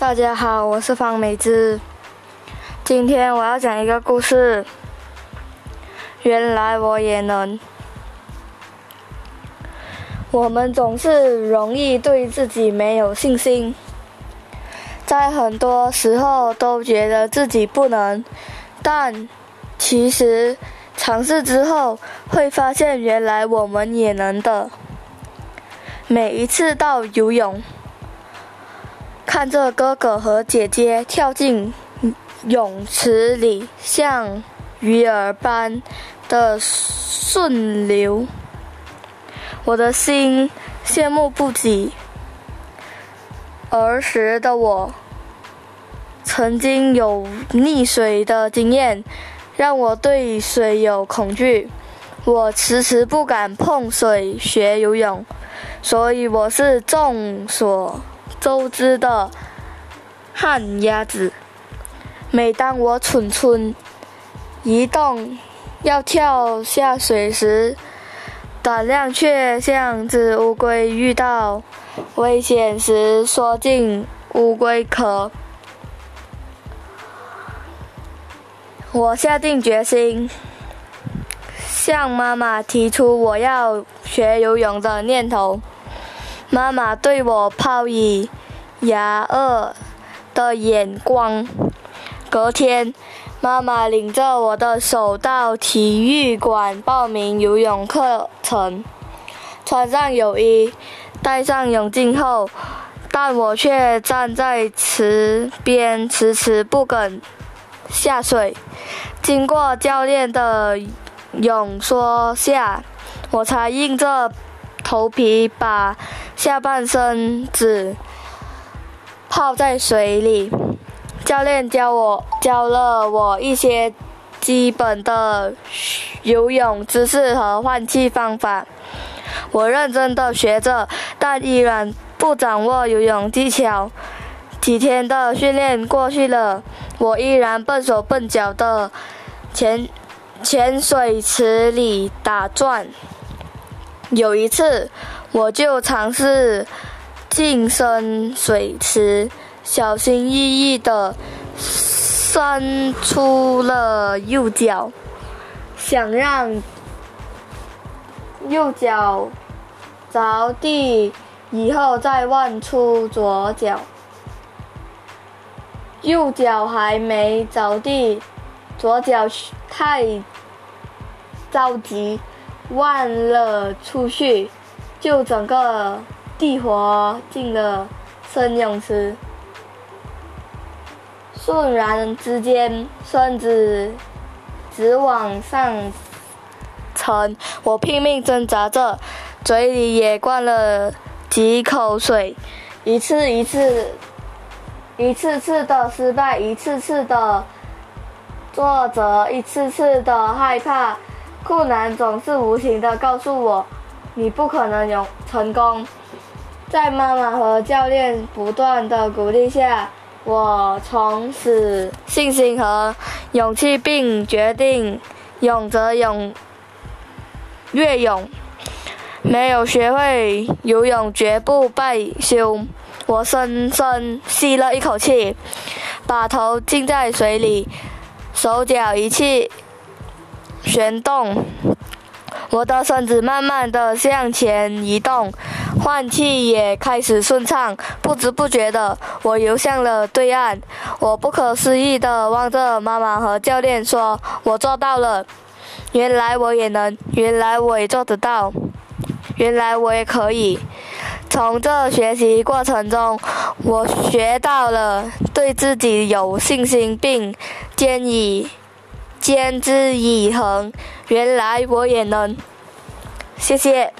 大家好，我是方美芝。今天我要讲一个故事。原来我也能。我们总是容易对自己没有信心，在很多时候都觉得自己不能，但其实尝试之后会发现，原来我们也能的。每一次到游泳。看着哥哥和姐姐跳进泳池里，像鱼儿般的顺流，我的心羡慕不已。儿时的我曾经有溺水的经验，让我对水有恐惧，我迟迟不敢碰水学游泳，所以我是众所。周知的旱鸭子。每当我蠢蠢一动要跳下水时，胆量却像只乌龟遇到危险时缩进乌龟壳。我下定决心，向妈妈提出我要学游泳的念头。妈妈对我抛以牙恶的眼光。隔天，妈妈领着我的手到体育馆报名游泳课程。穿上泳衣，戴上泳镜后，但我却站在池边迟迟不肯下水。经过教练的泳说下，我才硬着头皮把。下半身子泡在水里，教练教我教了我一些基本的游泳姿势和换气方法。我认真的学着，但依然不掌握游泳技巧。几天的训练过去了，我依然笨手笨脚的潜潜水池里打转。有一次。我就尝试近身水池，小心翼翼地伸出了右脚，想让右脚着地以后再换出左脚。右脚还没着地，左脚太着急，换了出去。就整个地滑进了深泳池，瞬然之间身子直往上沉，我拼命挣扎着，嘴里也灌了几口水，一次一次、一次次的失败，一次次的挫折，一次次的害怕，困难总是无情的告诉我。你不可能有成功。在妈妈和教练不断的鼓励下，我从此信心和勇气，并决定勇则勇，越勇。没有学会游泳，绝不罢休。我深深吸了一口气，把头浸在水里，手脚一气旋动。我的身子慢慢的向前移动，换气也开始顺畅。不知不觉的，我游向了对岸。我不可思议的望着妈妈和教练，说：“我做到了！原来我也能，原来我也做得到，原来我也可以。”从这学习过程中，我学到了对自己有信心，并坚以。坚之以恒，原来我也能。谢谢。